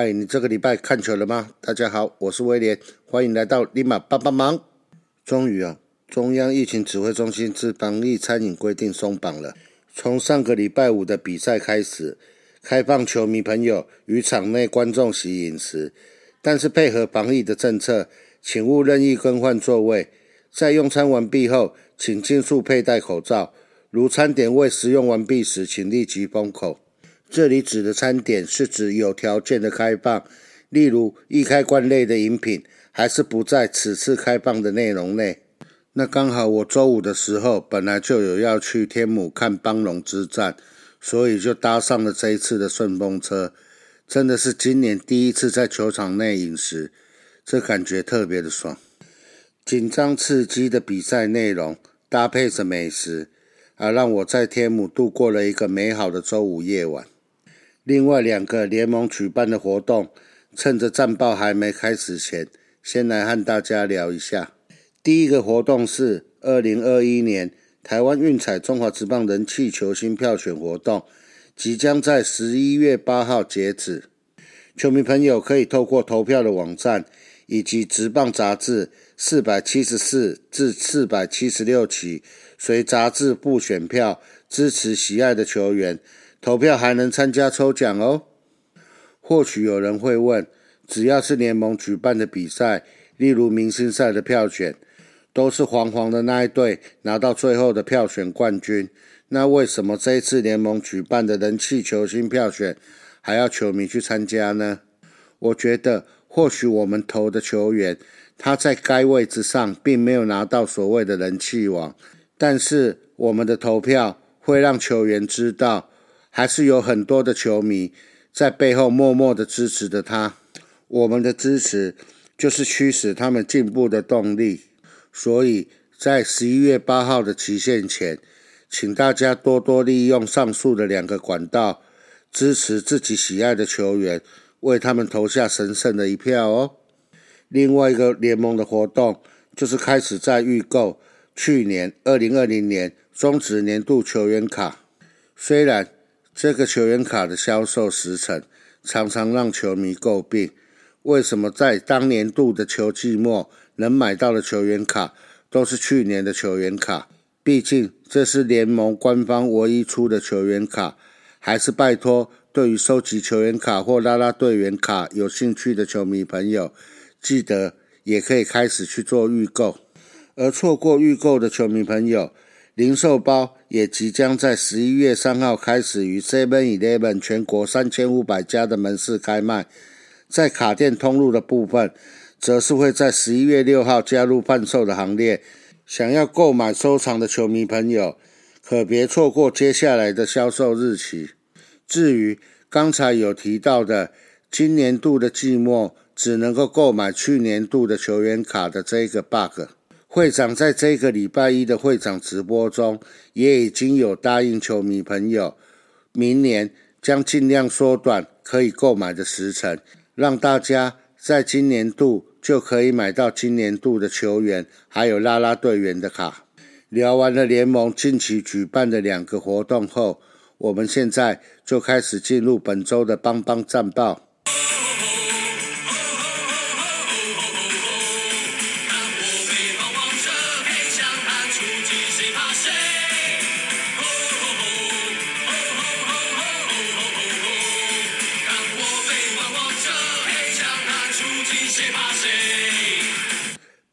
嗨，你这个礼拜看球了吗？大家好，我是威廉，欢迎来到立马帮帮忙。终于啊，中央疫情指挥中心自防疫餐饮规定松绑了，从上个礼拜五的比赛开始，开放球迷朋友与场内观众席饮食，但是配合防疫的政策，请勿任意更换座位。在用餐完毕后，请尽速佩戴口罩。如餐点未食用完毕时，请立即封口。这里指的餐点是指有条件的开放，例如易开罐类的饮品，还是不在此次开放的内容内。那刚好我周五的时候本来就有要去天母看邦龙之战，所以就搭上了这一次的顺风车。真的是今年第一次在球场内饮食，这感觉特别的爽。紧张刺激的比赛内容搭配着美食，啊，让我在天母度过了一个美好的周五夜晚。另外两个联盟举办的活动，趁着战报还没开始前，先来和大家聊一下。第一个活动是二零二一年台湾运彩中华职棒人气球星票选活动，即将在十一月八号截止。球迷朋友可以透过投票的网站以及职棒杂志四百七十四至四百七十六期，随杂志部选票支持喜爱的球员。投票还能参加抽奖哦。或许有人会问：只要是联盟举办的比赛，例如明星赛的票选，都是黄黄的那一队拿到最后的票选冠军，那为什么这一次联盟举办的人气球星票选还要球迷去参加呢？我觉得，或许我们投的球员他在该位置上并没有拿到所谓的人气王，但是我们的投票会让球员知道。还是有很多的球迷在背后默默的支持着他。我们的支持就是驱使他们进步的动力。所以在十一月八号的期限前，请大家多多利用上述的两个管道，支持自己喜爱的球员，为他们投下神圣的一票哦。另外一个联盟的活动就是开始在预购去年二零二零年中职年度球员卡，虽然。这个球员卡的销售时程常常让球迷诟病，为什么在当年度的球季末能买到的球员卡都是去年的球员卡？毕竟这是联盟官方唯一出的球员卡，还是拜托对于收集球员卡或拉拉队员卡有兴趣的球迷朋友，记得也可以开始去做预购，而错过预购的球迷朋友。零售包也即将在十一月三号开始于 Seven Eleven 全国三千五百家的门市开卖，在卡店通路的部分，则是会在十一月六号加入贩售的行列。想要购买收藏的球迷朋友，可别错过接下来的销售日期。至于刚才有提到的今年度的季末只能够购买去年度的球员卡的这个 bug。会长在这个礼拜一的会长直播中，也已经有答应球迷朋友，明年将尽量缩短可以购买的时程，让大家在今年度就可以买到今年度的球员，还有拉拉队员的卡。聊完了联盟近期举办的两个活动后，我们现在就开始进入本周的邦邦战报。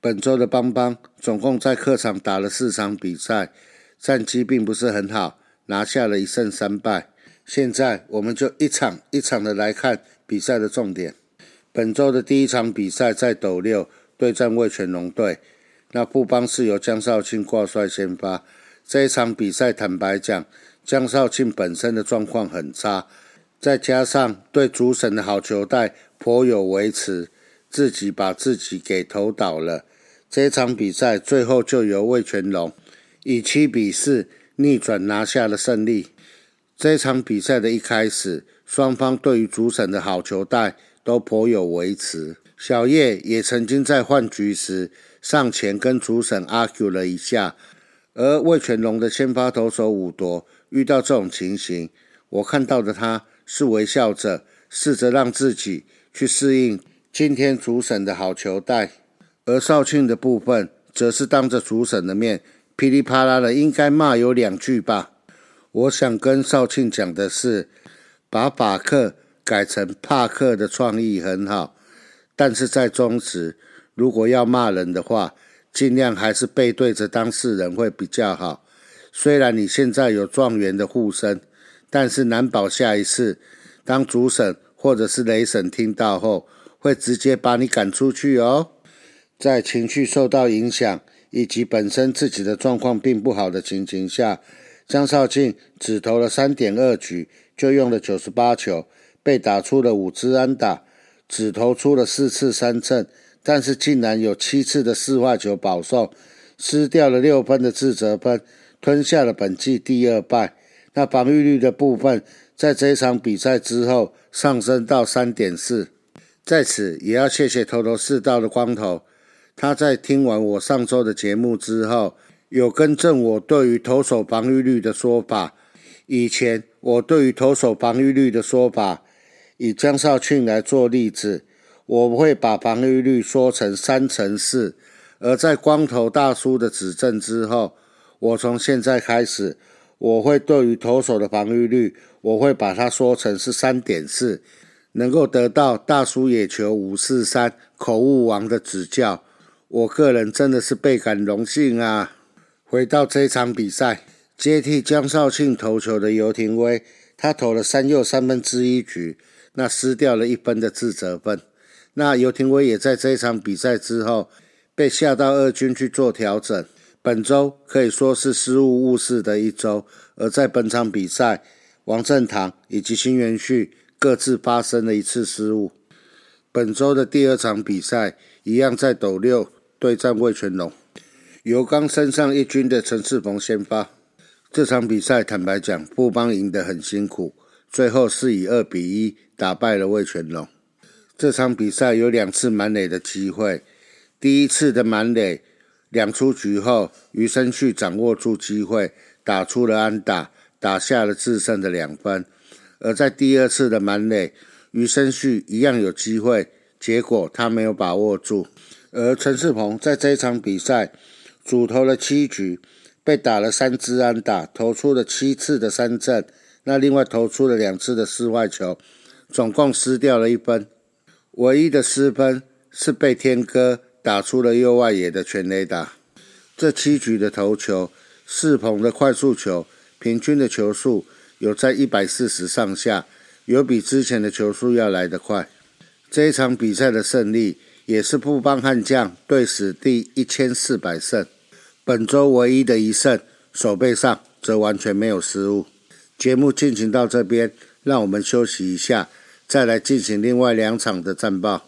本周的邦邦总共在客场打了四场比赛，战绩并不是很好，拿下了一胜三败。现在我们就一场一场的来看比赛的重点。本周的第一场比赛在斗六对战味全龙队，那布邦是由江少庆挂帅先发。这一场比赛坦白讲，江少庆本身的状况很差，再加上对主审的好球带颇有维持，自己把自己给投倒了。这场比赛最后就由魏全龙以七比四逆转拿下了胜利。这场比赛的一开始，双方对于主审的好球带都颇有维持。小叶也曾经在换局时上前跟主审 argue 了一下。而魏全龙的先发投手武夺遇到这种情形，我看到的他是微笑着试着让自己去适应今天主审的好球带，而少庆的部分则是当着主审的面噼里啪啦的应该骂有两句吧。我想跟少庆讲的是，把法克改成帕克的创意很好，但是在中时如果要骂人的话，尽量还是背对着当事人会比较好。虽然你现在有状元的护身，但是难保下一次当主审。或者是雷审听到后，会直接把你赶出去哦。在情绪受到影响以及本身自己的状况并不好的情形下，江少庆只投了三点二局，就用了九十八球，被打出了五支安打，只投出了四次三振，但是竟然有七次的四坏球保送，失掉了六分的自责分，吞下了本季第二败。那防御率的部分，在这场比赛之后上升到三点四。在此也要谢谢头头是道的光头，他在听完我上周的节目之后，有更正我对于投手防御率的说法。以前我对于投手防御率的说法，以江少庆来做例子，我会把防御率说成三乘四。而在光头大叔的指正之后，我从现在开始。我会对于投手的防御率，我会把它说成是三点四，能够得到大叔野球五四三口误王的指教，我个人真的是倍感荣幸啊！回到这场比赛，接替江少庆投球的尤廷威，他投了三又三分之一局，那失掉了一分的自责分。那尤廷威也在这一场比赛之后被下到二军去做调整。本周可以说是失误误事的一周，而在本场比赛，王振堂以及新元旭各自发生了一次失误。本周的第二场比赛一样在斗六对战魏全龙，由刚升上一军的陈世鹏先发。这场比赛坦白讲，富邦赢得很辛苦，最后是以二比一打败了魏全龙。这场比赛有两次满垒的机会，第一次的满垒。两出局后，余生旭掌握住机会，打出了安打，打下了制胜的两分。而在第二次的满垒，余生旭一样有机会，结果他没有把握住。而陈世鹏在这一场比赛主投了七局，被打了三支安打，投出了七次的三振，那另外投出了两次的室外球，总共失掉了一分。唯一的失分是被天哥。打出了右外野的全垒打。这七局的投球，世鹏的快速球平均的球速有在一百四十上下，有比之前的球速要来得快。这一场比赛的胜利，也是布邦悍将队史第一千四百胜，本周唯一的一胜，手背上则完全没有失误。节目进行到这边，让我们休息一下，再来进行另外两场的战报。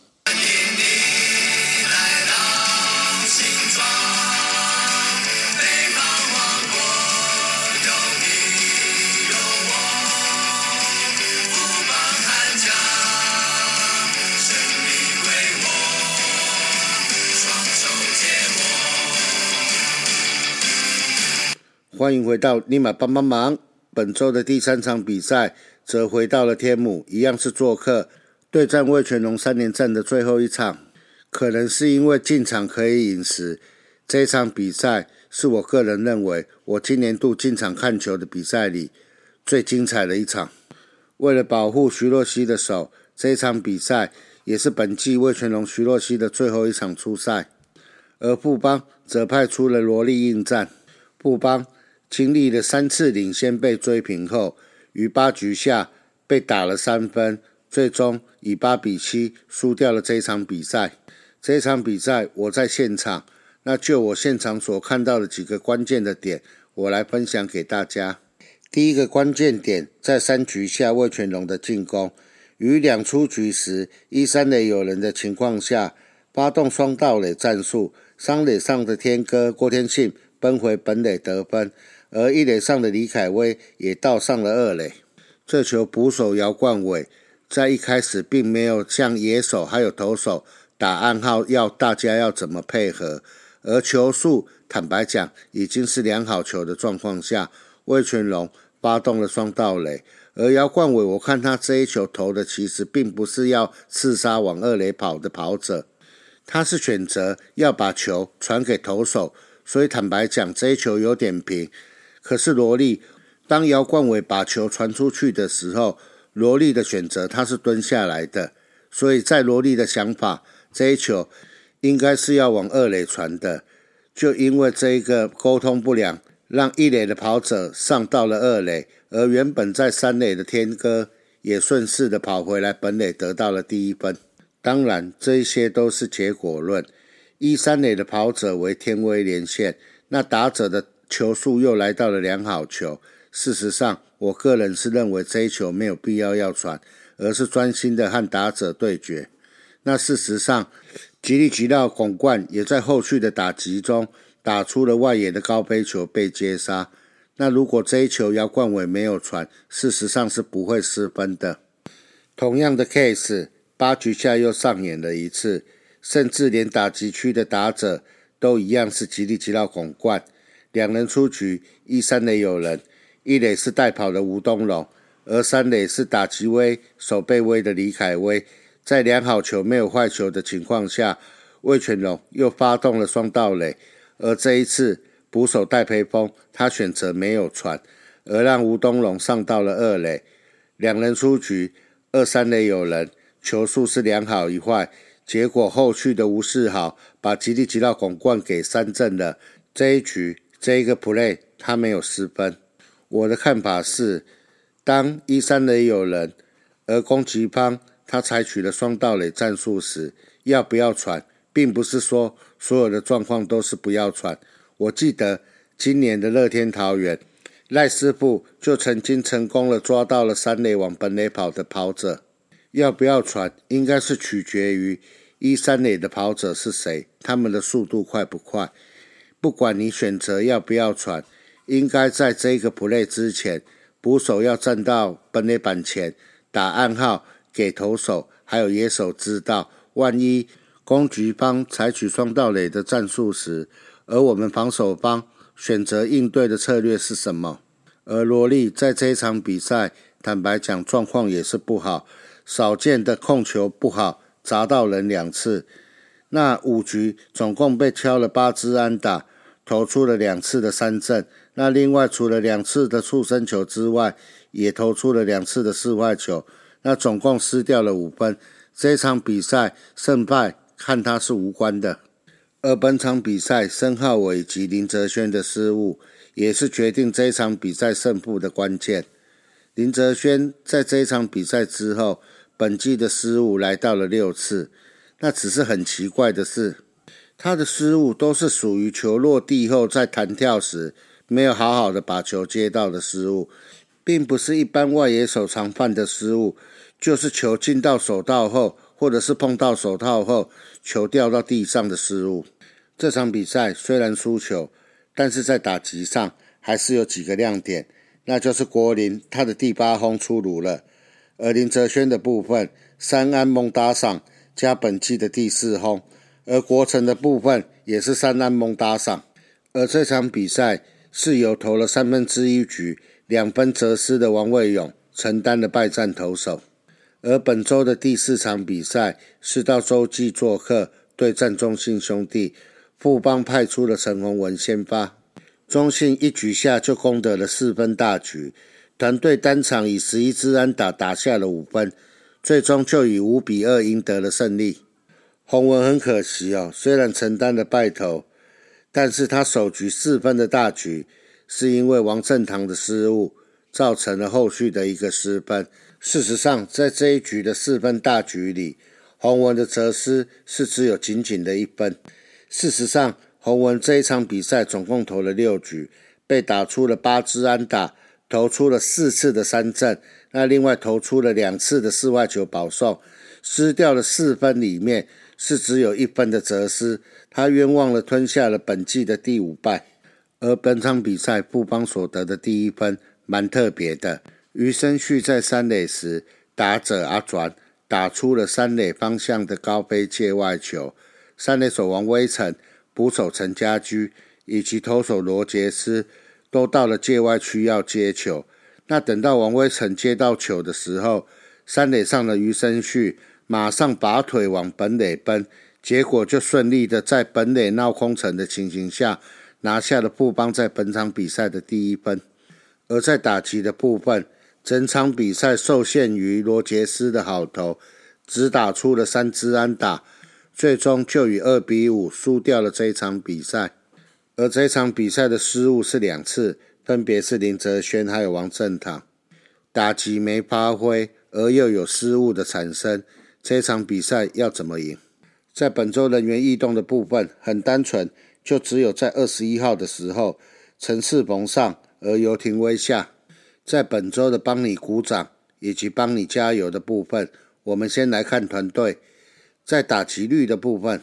欢迎回到立马帮帮忙。本周的第三场比赛则回到了天母，一样是做客对战魏全龙三连战的最后一场。可能是因为进场可以饮食，这场比赛是我个人认为我今年度进场看球的比赛里最精彩的一场。为了保护徐若曦的手，这场比赛也是本季魏全龙徐若曦的最后一场出赛。而富邦则派出了萝莉应战，富邦。经历了三次领先被追平后，于八局下被打了三分，最终以八比七输掉了这场比赛。这场比赛我在现场，那就我现场所看到的几个关键的点，我来分享给大家。第一个关键点在三局下魏全龙的进攻，于两出局时一三垒有人的情况下，发动双盗垒战术，三垒上的天哥郭天信奔回本垒得分。而一垒上的李凯威也到上了二垒，这球捕手姚冠伟在一开始并没有向野手还有投手打暗号，要大家要怎么配合。而球速坦白讲已经是良好球的状况下，魏全龙发动了双盗垒，而姚冠伟，我看他这一球投的其实并不是要刺杀往二垒跑的跑者，他是选择要把球传给投手。所以坦白讲，这一球有点平。可是罗莉，当姚冠伟把球传出去的时候，罗莉的选择他是蹲下来的。所以在罗莉的想法，这一球应该是要往二垒传的。就因为这一个沟通不良，让一垒的跑者上到了二垒，而原本在三垒的天哥也顺势的跑回来本垒得到了第一分。当然，这一些都是结果论。一三垒的跑者为天威连线，那打者的球速又来到了良好球。事实上，我个人是认为这一球没有必要要传，而是专心的和打者对决。那事实上，吉利吉到拱冠也在后续的打击中打出了外野的高飞球被接杀。那如果这一球姚冠伟没有传，事实上是不会失分的。同样的 case，八局下又上演了一次。甚至连打击区的打者都一样是极力极到拱冠，两人出局，一三垒有人，一垒是带跑的吴东龙，而三垒是打击威、守备威的李凯威。在两好球没有坏球的情况下，魏全龙又发动了双盗垒，而这一次捕手戴培峰他选择没有传，而让吴东龙上到了二垒，两人出局，二三垒有人，球速是良好一坏。结果后续的吴世豪把吉利吉到拱冠给三振了。这一局这一个 play 他没有失分。我的看法是，当一三垒有人，而攻击方他采取了双盗垒战术时，要不要传，并不是说所有的状况都是不要传。我记得今年的乐天桃园赖师傅就曾经成功了抓到了三垒往本垒跑的跑者。要不要传，应该是取决于一三垒的跑者是谁，他们的速度快不快。不管你选择要不要传，应该在这个 play 之前，捕手要站到本垒板前打暗号给投手，还有野手知道，万一攻击方采取双盗垒的战术时，而我们防守方选择应对的策略是什么？而罗莉在这场比赛，坦白讲，状况也是不好。少见的控球不好，砸到人两次。那五局总共被敲了八支安打，投出了两次的三振。那另外除了两次的触身球之外，也投出了两次的四坏球。那总共失掉了五分。这场比赛胜败看他是无关的。而本场比赛申浩伟及林哲轩的失误，也是决定这场比赛胜负的关键。林哲轩在这场比赛之后。本季的失误来到了六次，那只是很奇怪的是，他的失误都是属于球落地后在弹跳时没有好好的把球接到的失误，并不是一般外野手常犯的失误，就是球进到手套后，或者是碰到手套后球掉到地上的失误。这场比赛虽然输球，但是在打击上还是有几个亮点，那就是国林他的第八轰出炉了。而林哲轩的部分，三安蒙打赏加本季的第四轰，而国城的部分也是三安蒙打赏。而这场比赛是由投了三分之一局两分则失的王卫勇承担了败战投手。而本周的第四场比赛是到洲际做客对战中信兄弟，富邦派出了陈宏文先发，中信一局下就攻得了四分大局。团队单场以十一支安打打下了五分，最终就以五比二赢得了胜利。洪文很可惜哦，虽然承担了败投，但是他首局四分的大局，是因为王振堂的失误造成了后续的一个失分。事实上，在这一局的四分大局里，洪文的责失是只有仅仅的一分。事实上，洪文这一场比赛总共投了六局，被打出了八支安打。投出了四次的三振，那另外投出了两次的四外球保送，失掉了四分，里面是只有一分的责失，他冤枉了吞下了本季的第五败。而本场比赛富邦所得的第一分蛮特别的，余生旭在三垒时，打者阿转打出了三垒方向的高飞界外球，三垒手王威成、捕手陈家驹以及投手罗杰斯。都到了界外区要接球，那等到王威成接到球的时候，三垒上的余生旭马上拔腿往本垒奔，结果就顺利的在本垒闹空城的情形下，拿下了布邦在本场比赛的第一分。而在打击的部分，整场比赛受限于罗杰斯的好投，只打出了三支安打，最终就以二比五输掉了这一场比赛。而这场比赛的失误是两次，分别是林哲轩还有王振堂，打击没发挥，而又有失误的产生，这场比赛要怎么赢？在本周人员异动的部分，很单纯，就只有在二十一号的时候，陈世鹏上。而游廷威下，在本周的帮你鼓掌以及帮你加油的部分，我们先来看团队在打击率的部分。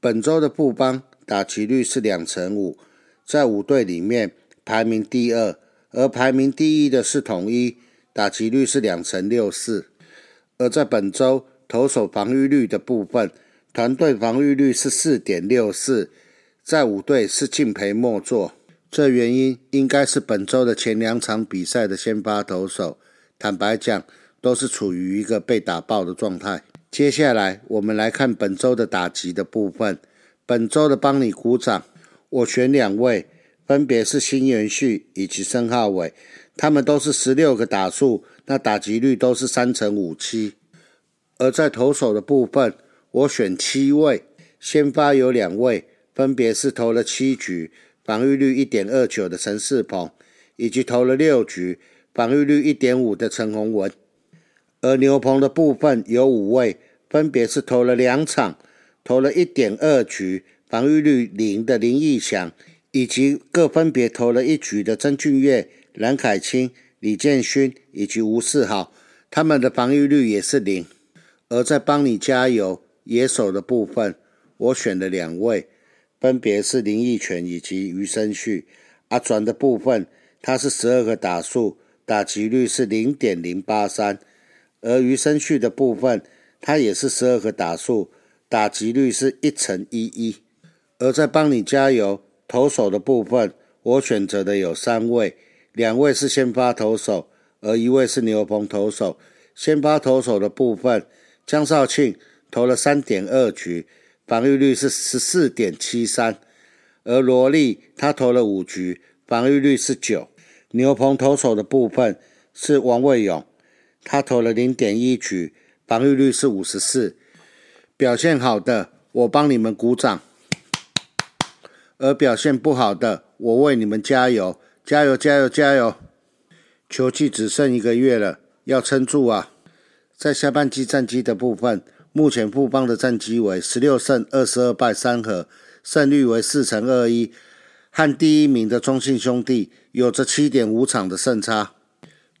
本周的布邦打击率是两成五，在五队里面排名第二，而排名第一的是统一，打击率是两成六四。而在本周投手防御率的部分，团队防御率是四点六四，在五队是敬陪末座。这原因应该是本周的前两场比赛的先发投手，坦白讲都是处于一个被打爆的状态。接下来我们来看本周的打击的部分。本周的帮你鼓掌，我选两位，分别是新元旭以及申浩伟，他们都是十六个打数，那打击率都是三成五七。而在投手的部分，我选七位，先发有两位，分别是投了七局。防御率一点二九的陈世鹏，以及投了六局，防御率一点五的陈宏文。而牛棚的部分有五位，分别是投了两场，投了一点二局，防御率零的林义祥，以及各分别投了一局的曾俊岳、蓝凯清、李建勋以及吴世豪，他们的防御率也是零。而在帮你加油野手的部分，我选了两位。分别是林奕泉以及余生旭。阿转的部分，他是十二个打数，打击率是零点零八三；而余生旭的部分，他也是十二个打数，打击率是一乘一一。而在帮你加油投手的部分，我选择的有三位，两位是先发投手，而一位是牛棚投手。先发投手的部分，江少庆投了三点二局。防御率是十四点七三，而罗莉他投了五局，防御率是九。牛棚投手的部分是王卫勇，他投了零点一局，防御率是五十四。表现好的，我帮你们鼓掌；而表现不好的，我为你们加油，加油，加油，加油！球季只剩一个月了，要撑住啊！在下半季战绩的部分。目前富邦的战绩为十六胜二十二败三和，胜率为四成二一，和第一名的中信兄弟有着七点五场的胜差。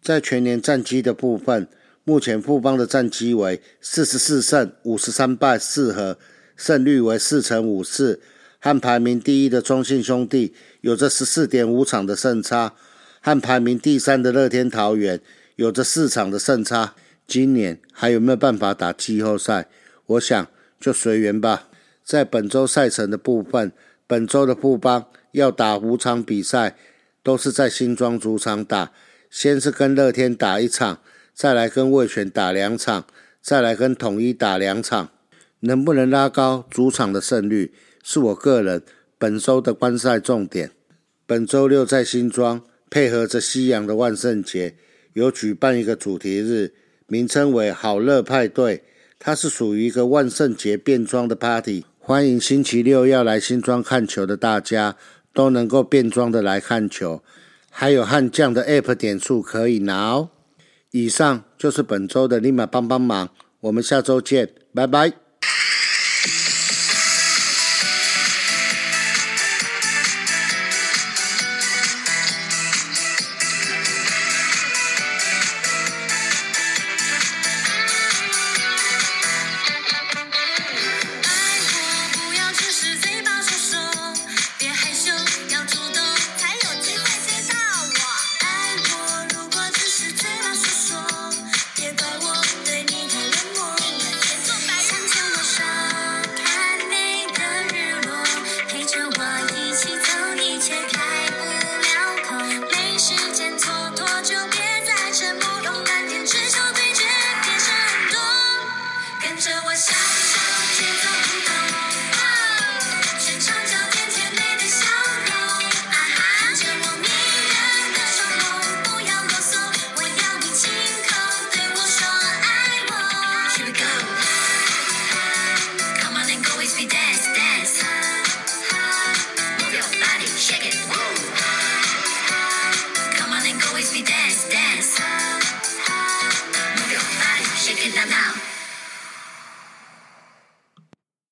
在全年战绩的部分，目前富邦的战绩为四十四胜五十三败四和，胜率为四成五四，和排名第一的中信兄弟有着十四点五场的胜差，和排名第三的乐天桃园有着四场的胜差。今年还有没有办法打季后赛？我想就随缘吧。在本周赛程的部分，本周的富邦要打五场比赛，都是在新庄主场打。先是跟乐天打一场，再来跟魏权打两场，再来跟统一打两场。能不能拉高主场的胜率，是我个人本周的观赛重点。本周六在新庄，配合着西洋的万圣节，有举办一个主题日。名称为“好乐派对”，它是属于一个万圣节变装的 party，欢迎星期六要来新庄看球的大家都能够变装的来看球，还有悍将的 app 点数可以拿哦。以上就是本周的立马帮帮忙，我们下周见，拜拜。